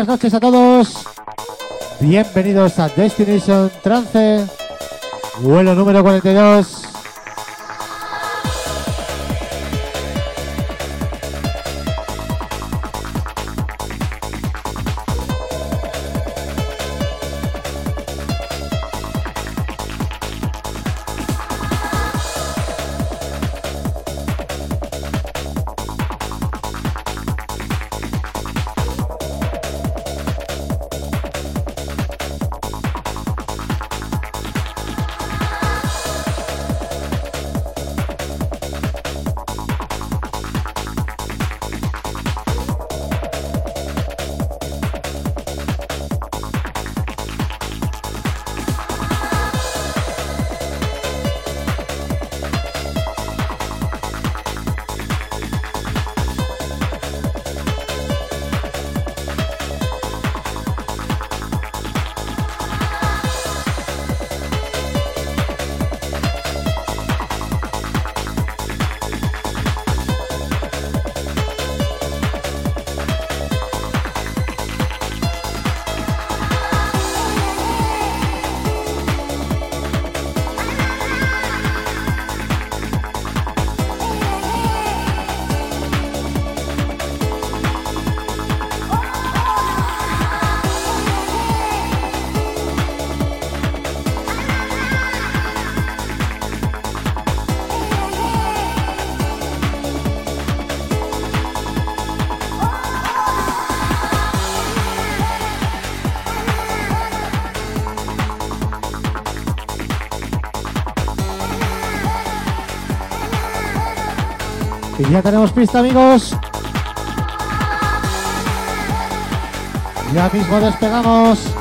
buenas noches a todos. Bienvenidos a Destination Trance, vuelo número 42. Ya tenemos pista, amigos. Ya mismo despegamos.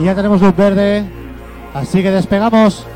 Y ya tenemos luz verde. Así que despegamos.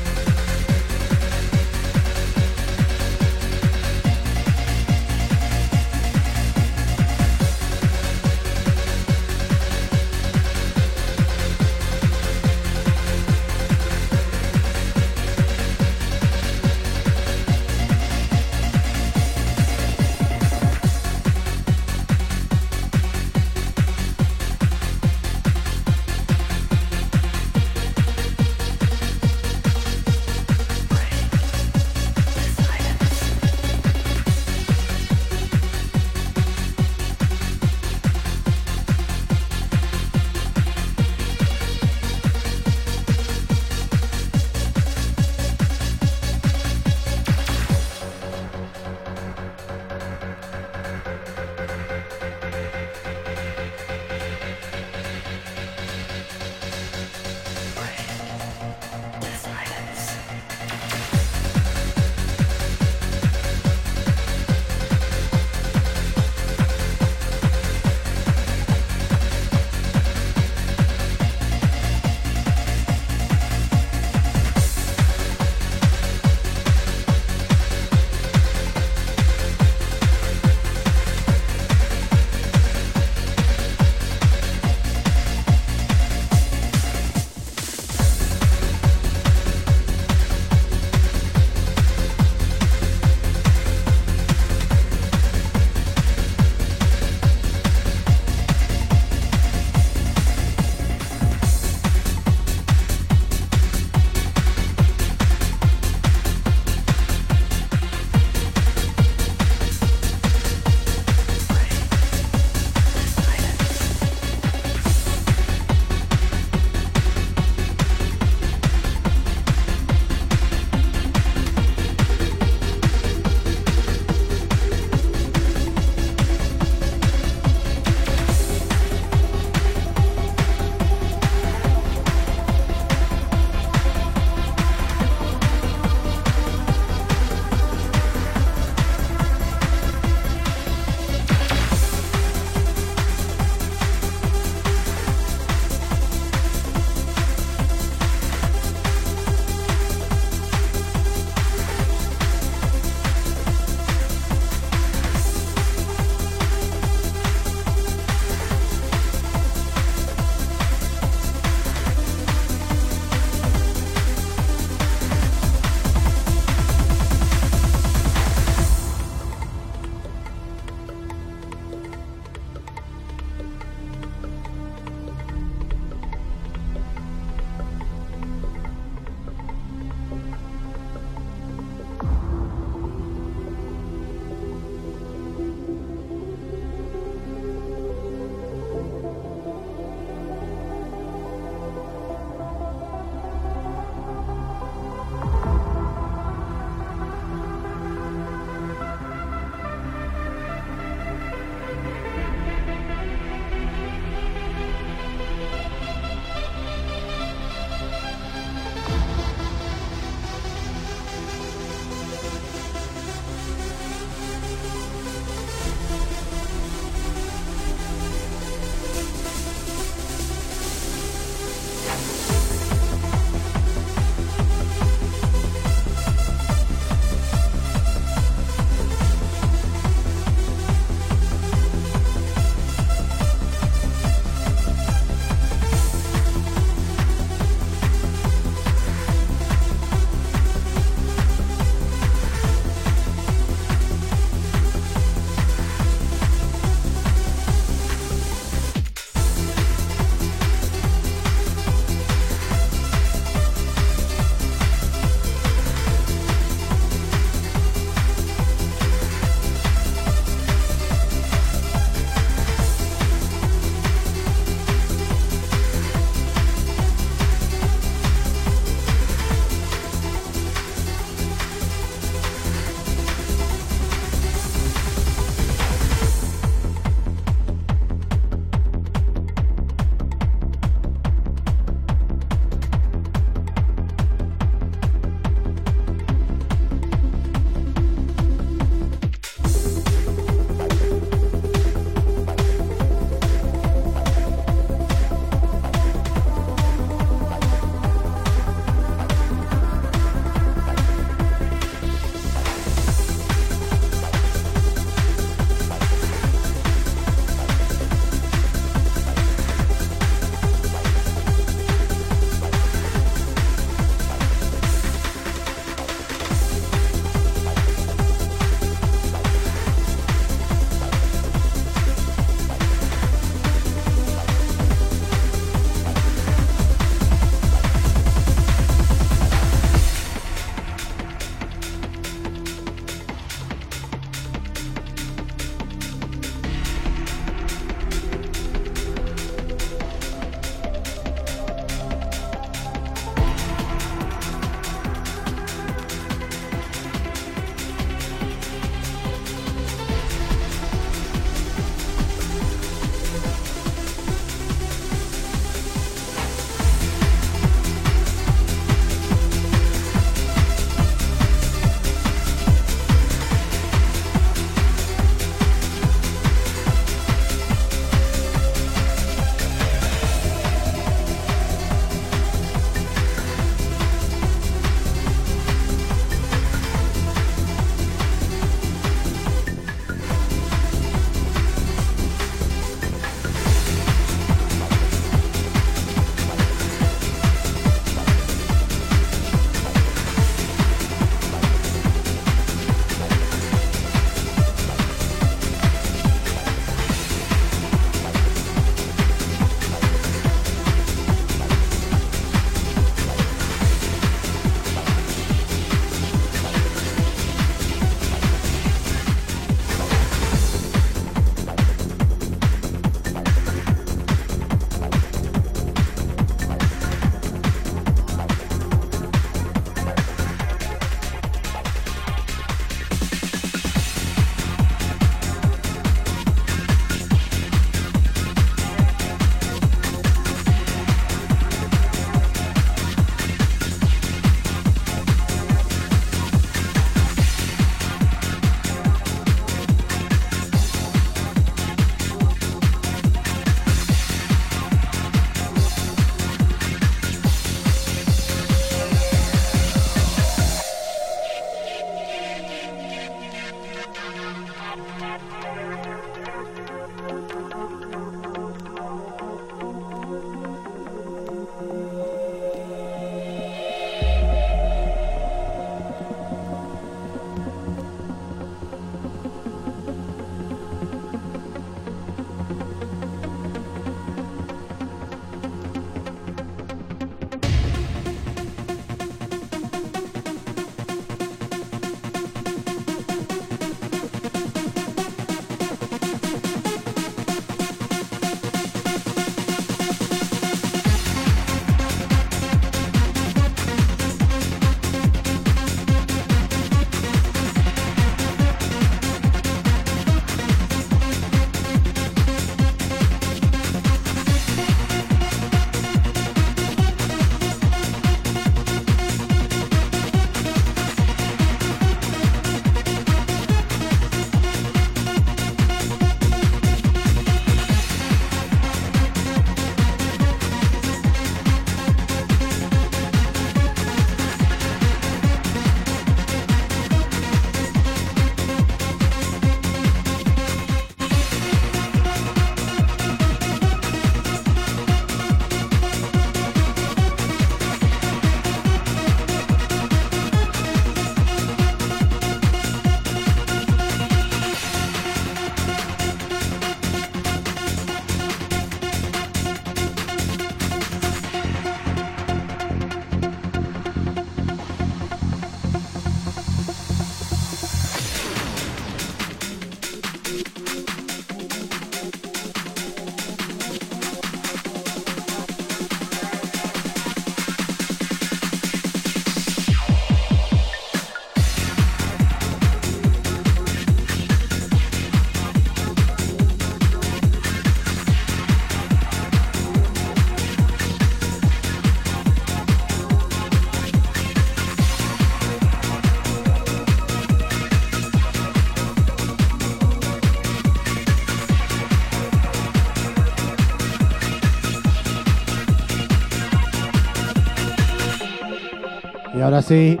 Ahora sí,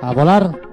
a volar.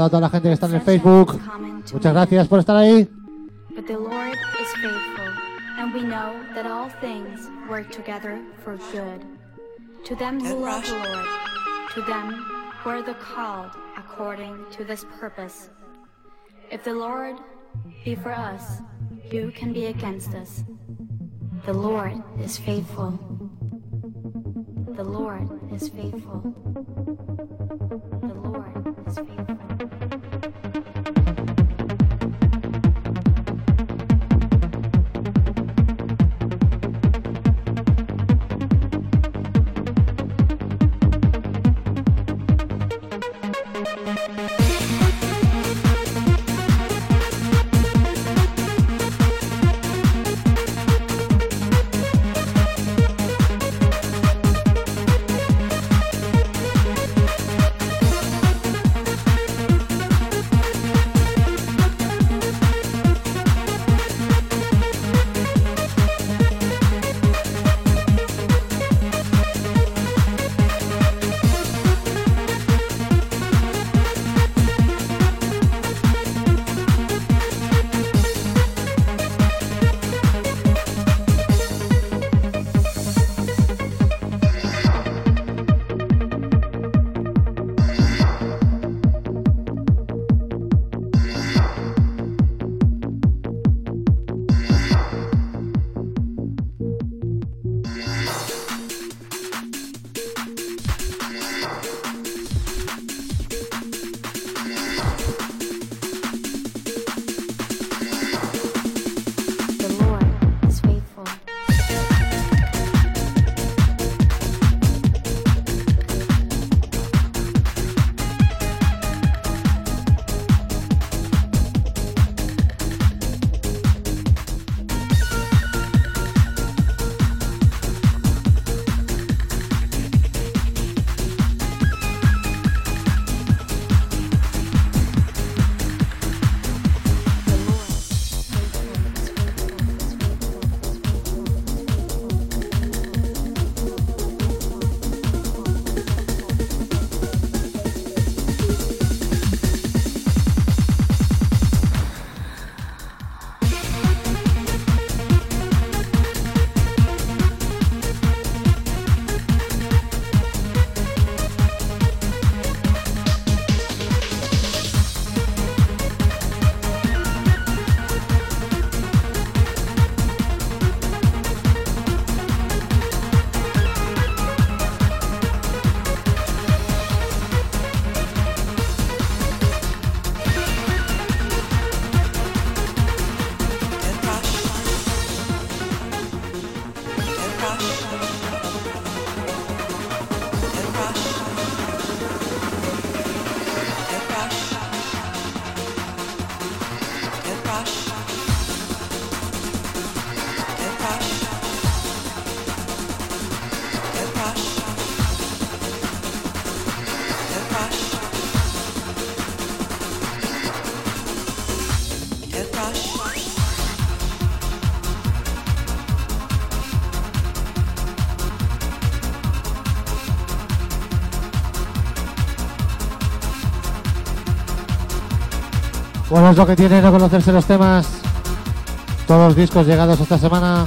Dedicado a toda la gente que está en el Facebook. Muchas gracias por estar ahí. But the Lord is faithful, and we know that all things work together for good. To them who love the Lord, to them who are the called according to this purpose. If the Lord be for us, who can be against us? The Lord is faithful. The Lord is faithful. Bueno, es lo que tiene no conocerse los temas. Todos los discos llegados esta semana.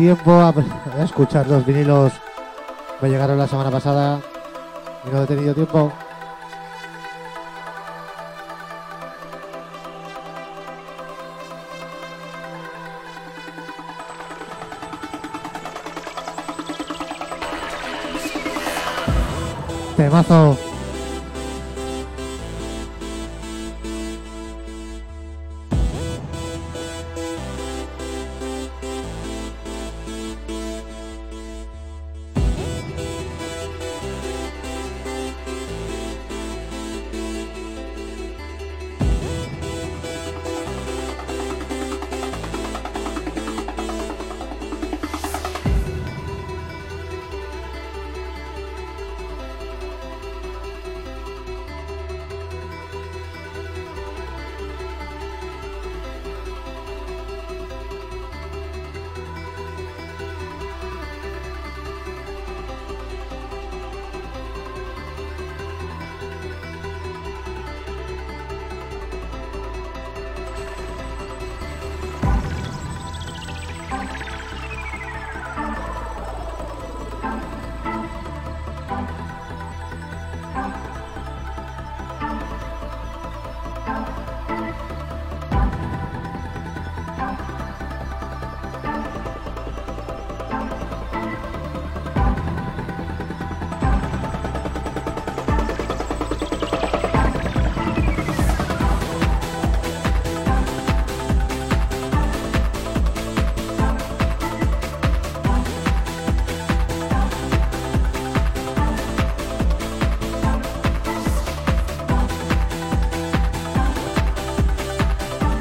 Tiempo a, escuchar los vinilos. Me llegaron la semana pasada y no he tenido tiempo. Temazo.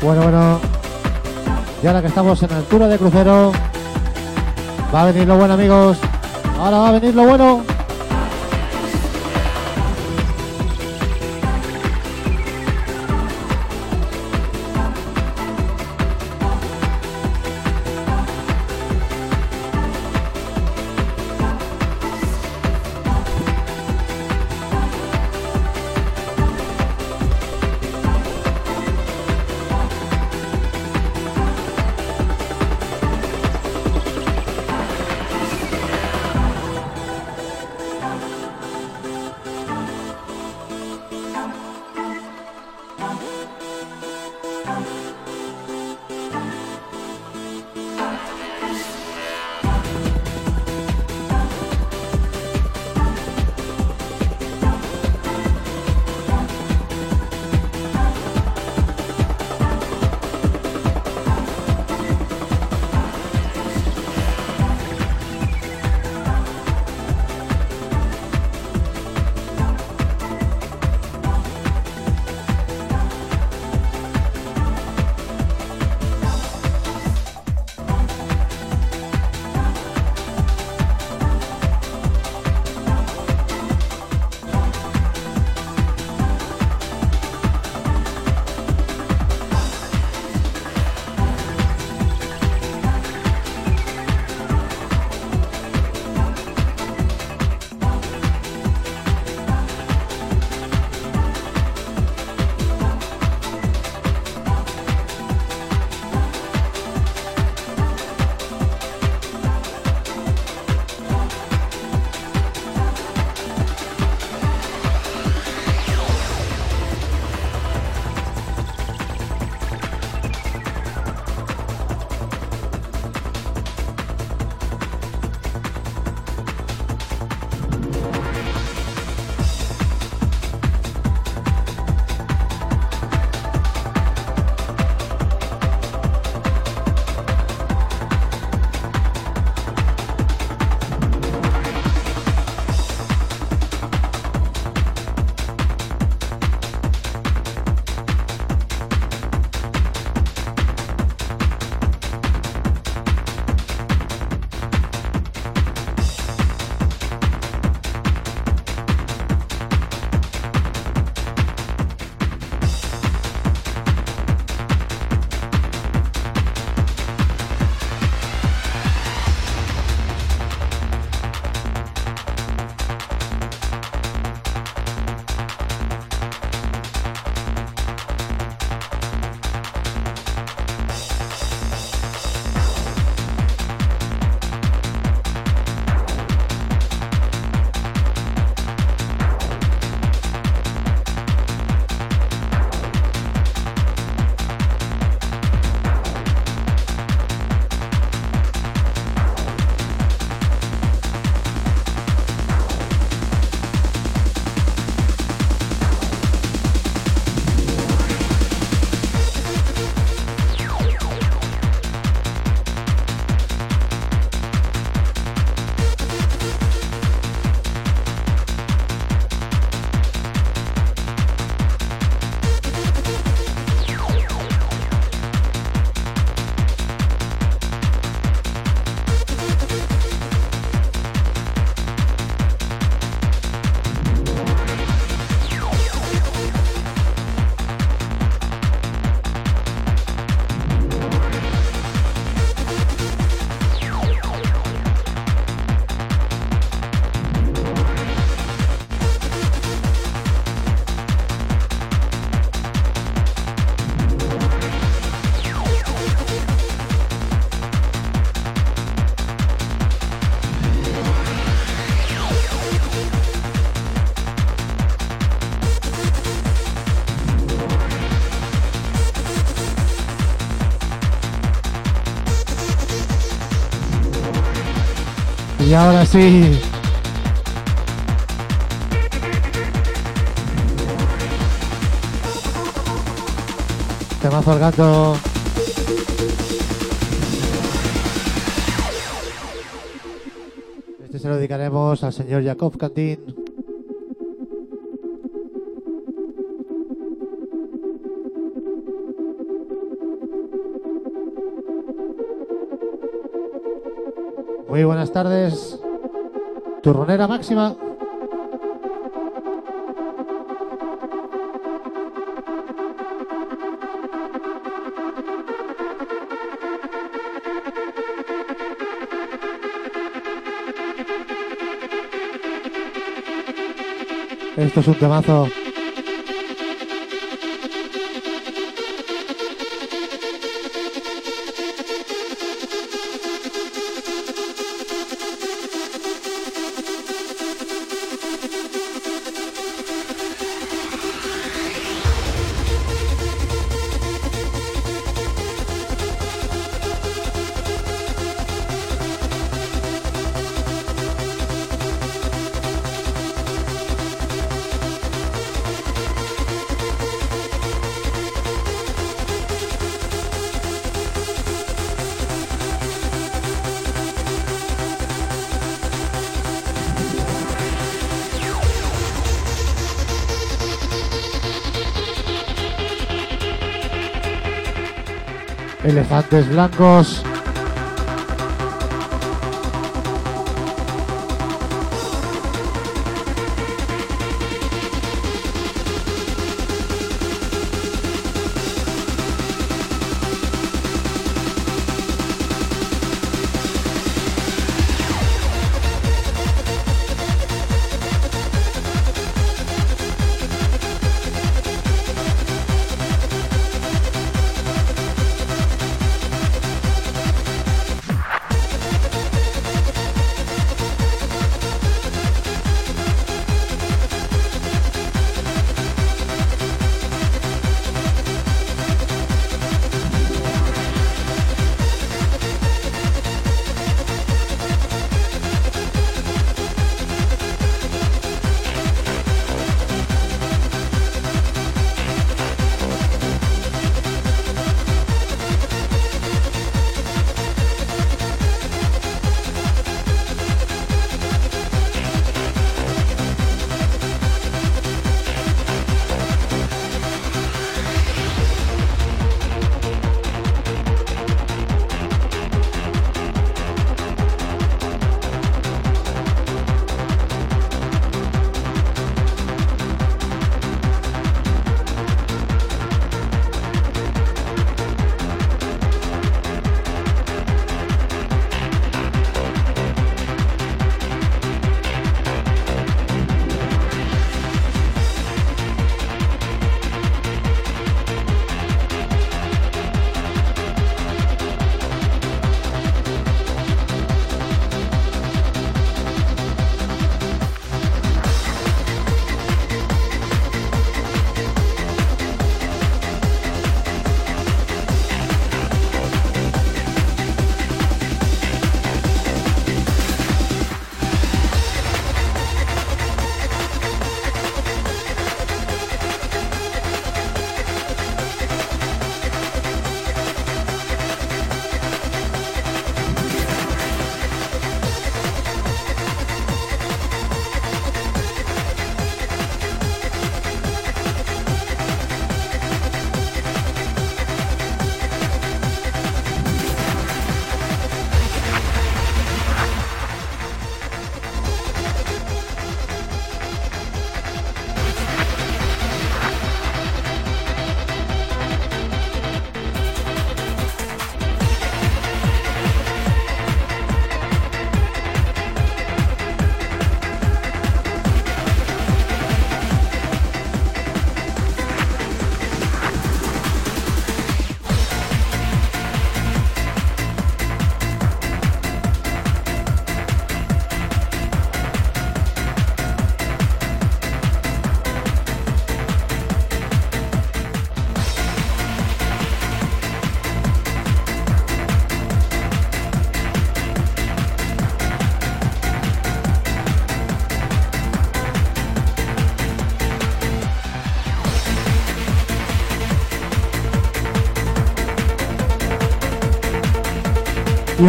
Bueno, bueno. Y ahora que estamos en altura de crucero, va a venir lo bueno, amigos. Ahora va a venir lo bueno. sí. Te vas al gato. Este se lo dedicaremos al señor Jacob Cantín. Muy buenas tardes. Turronera máxima. Esto es un temazo. Elefantes blancos.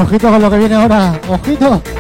Ojito con lo que viene ahora. Ojito.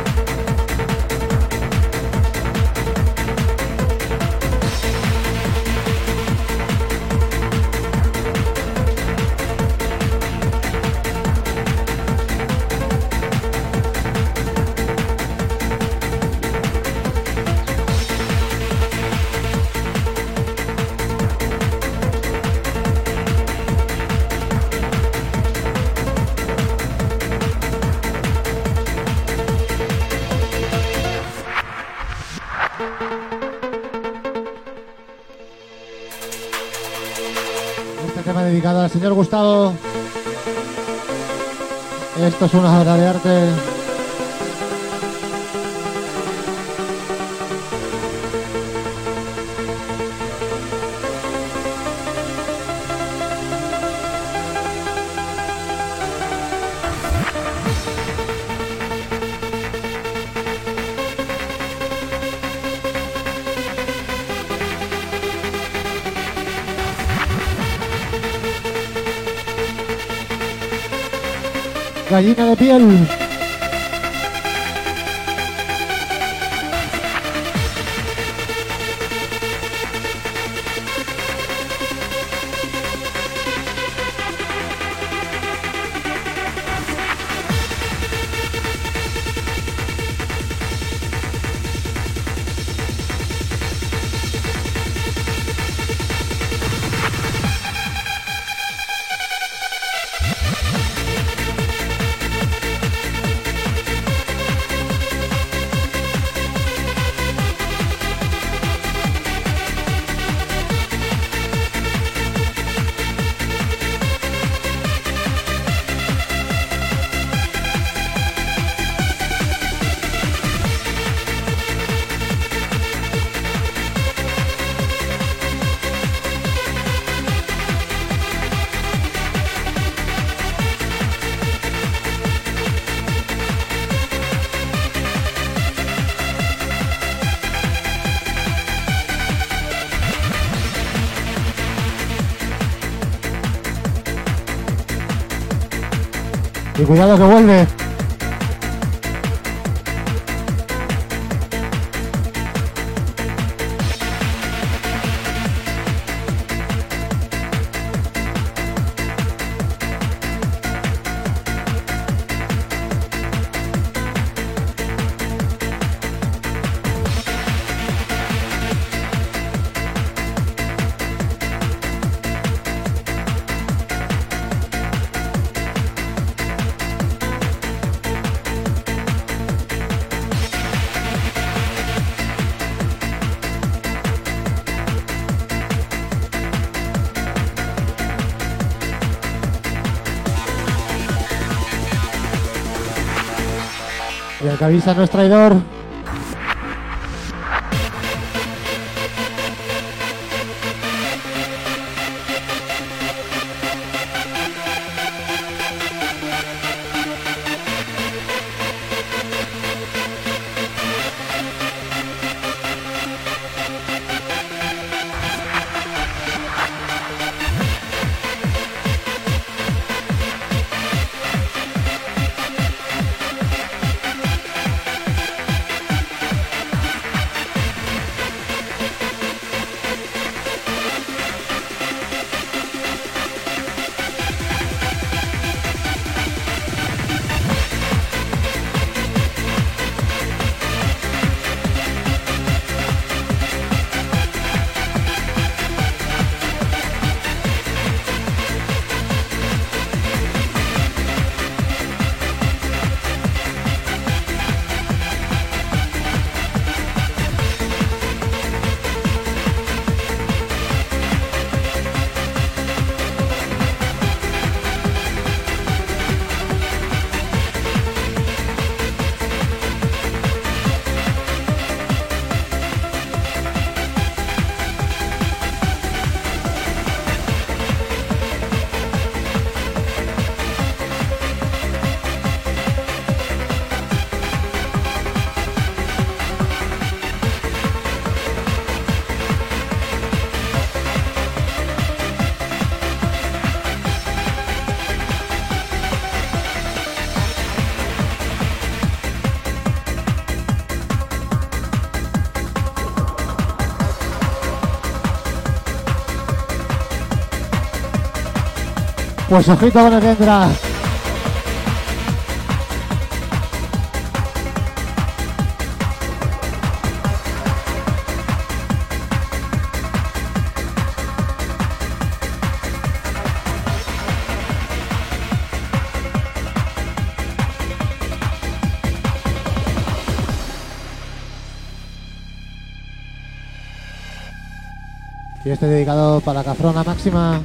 Señor Gustavo. Esto es una obra de arte. Royal Y cuidado que vuelve. Avisa no es traidor. Pues ojito con el que entra. Y este dedicado para cafrona máxima.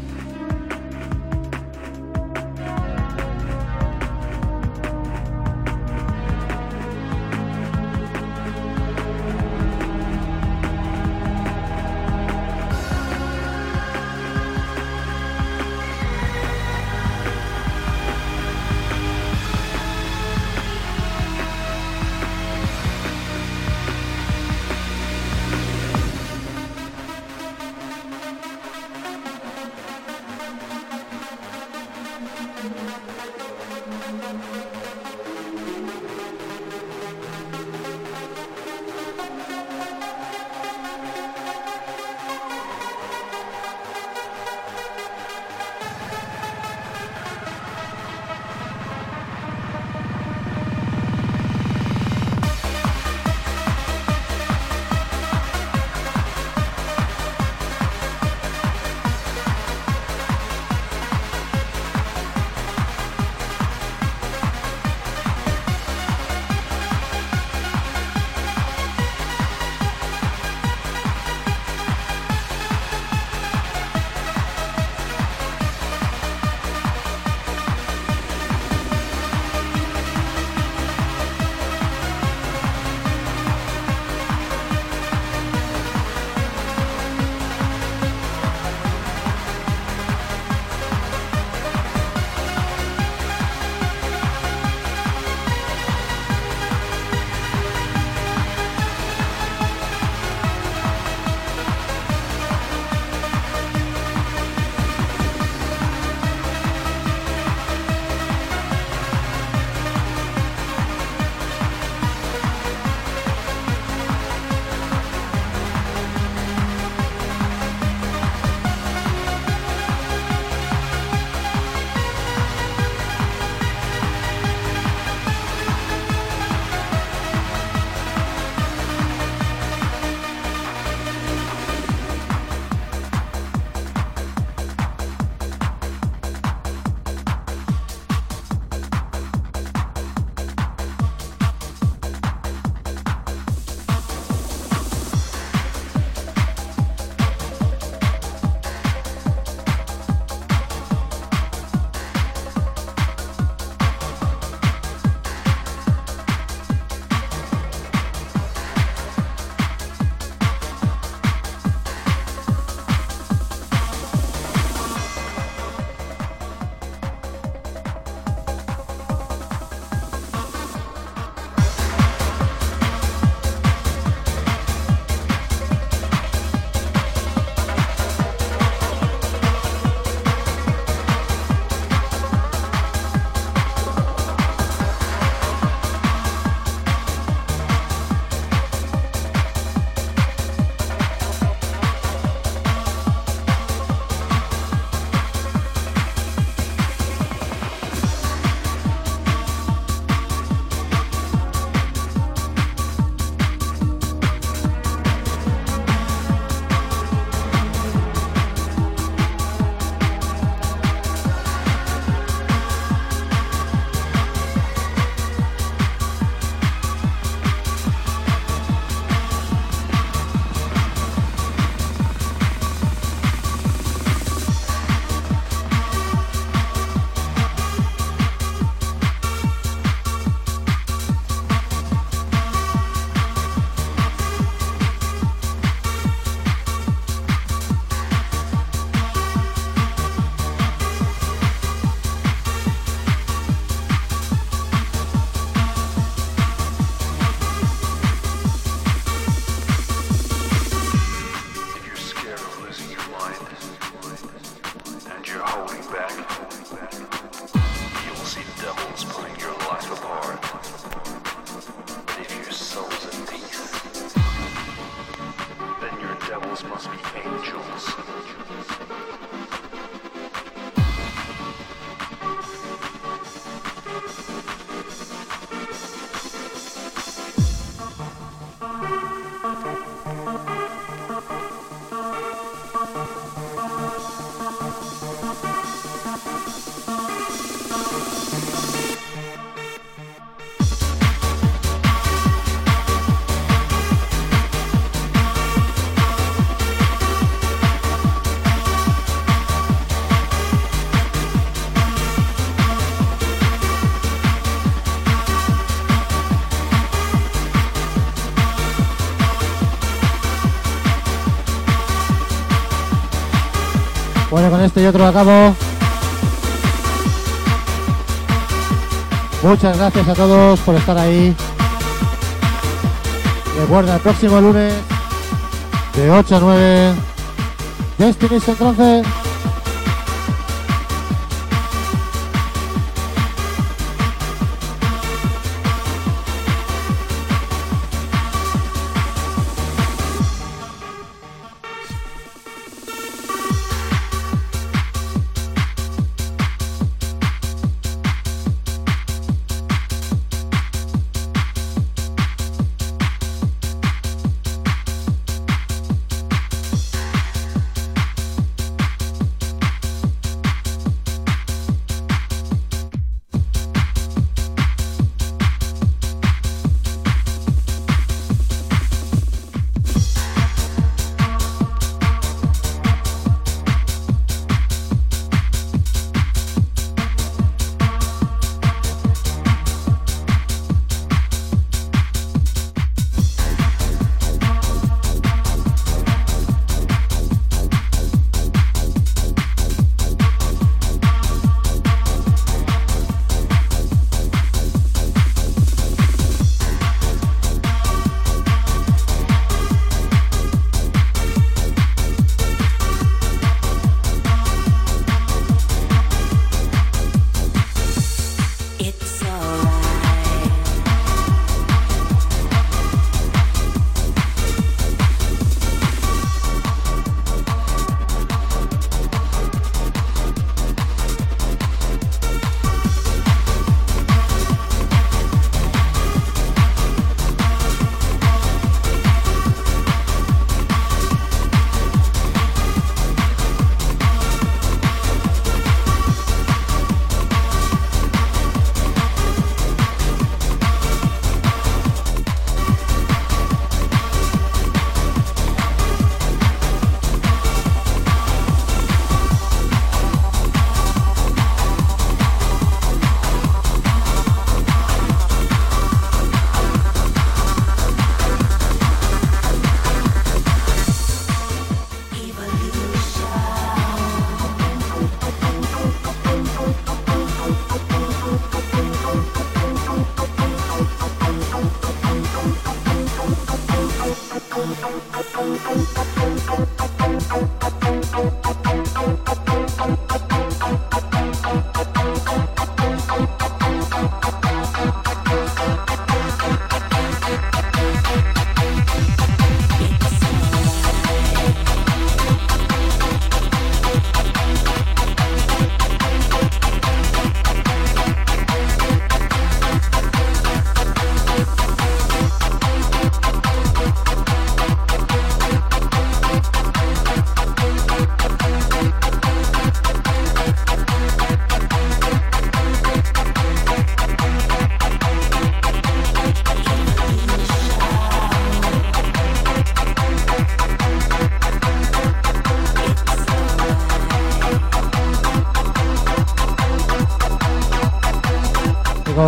este y otro a cabo. Muchas gracias a todos por estar ahí. Recuerda, el próximo lunes de 8 a 9, Destination 11.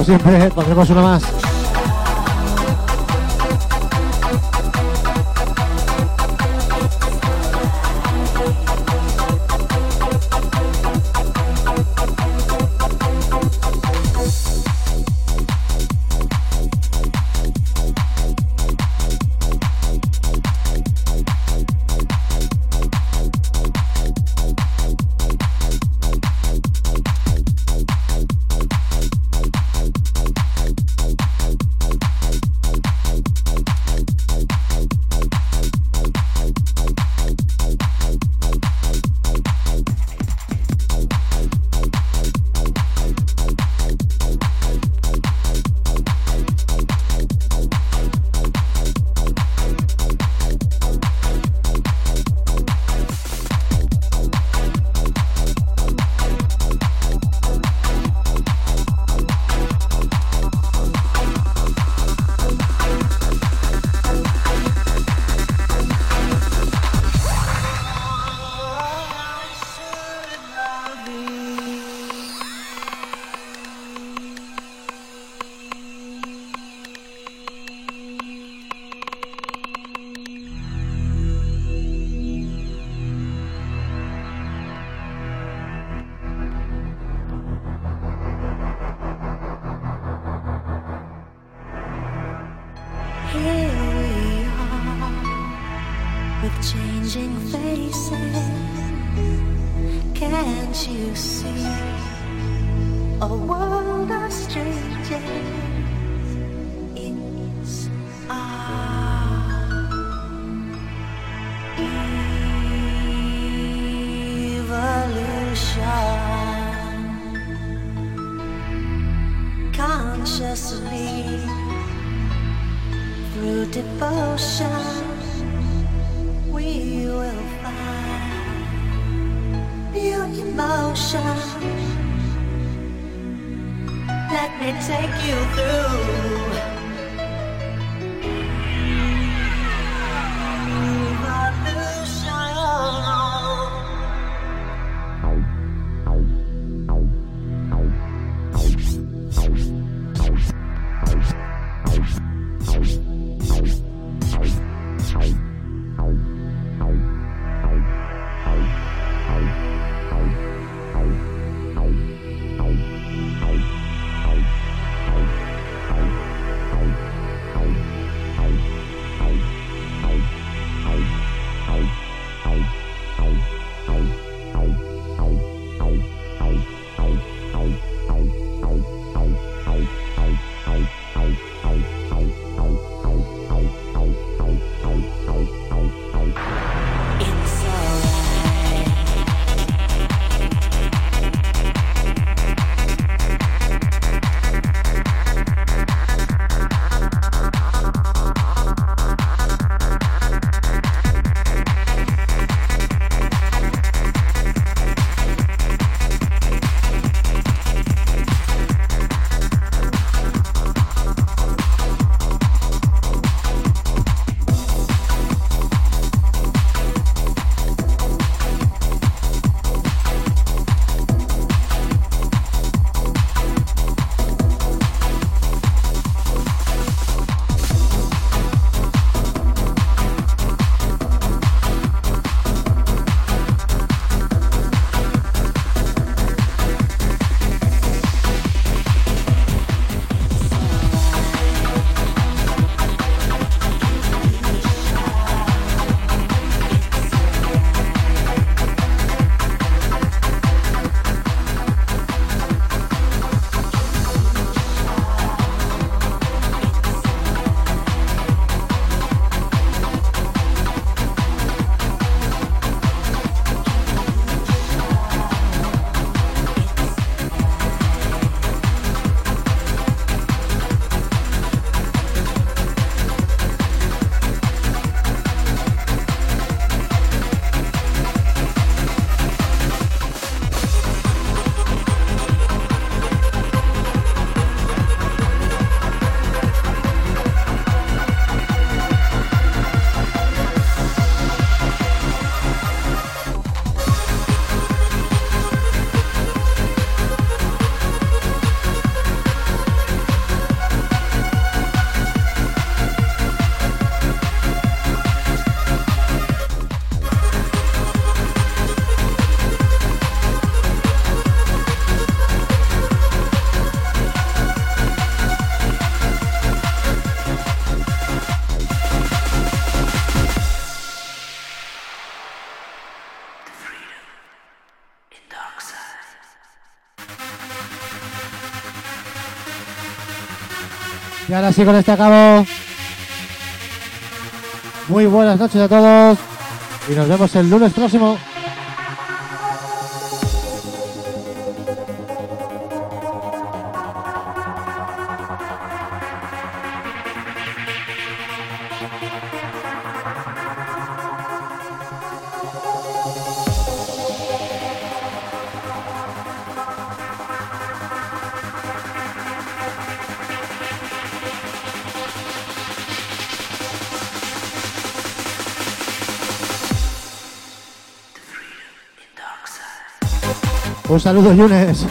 Siempre, pondremos una más. Y ahora sí con este acabo. Muy buenas noches a todos. Y nos vemos el lunes próximo. Un saludo, Yunes.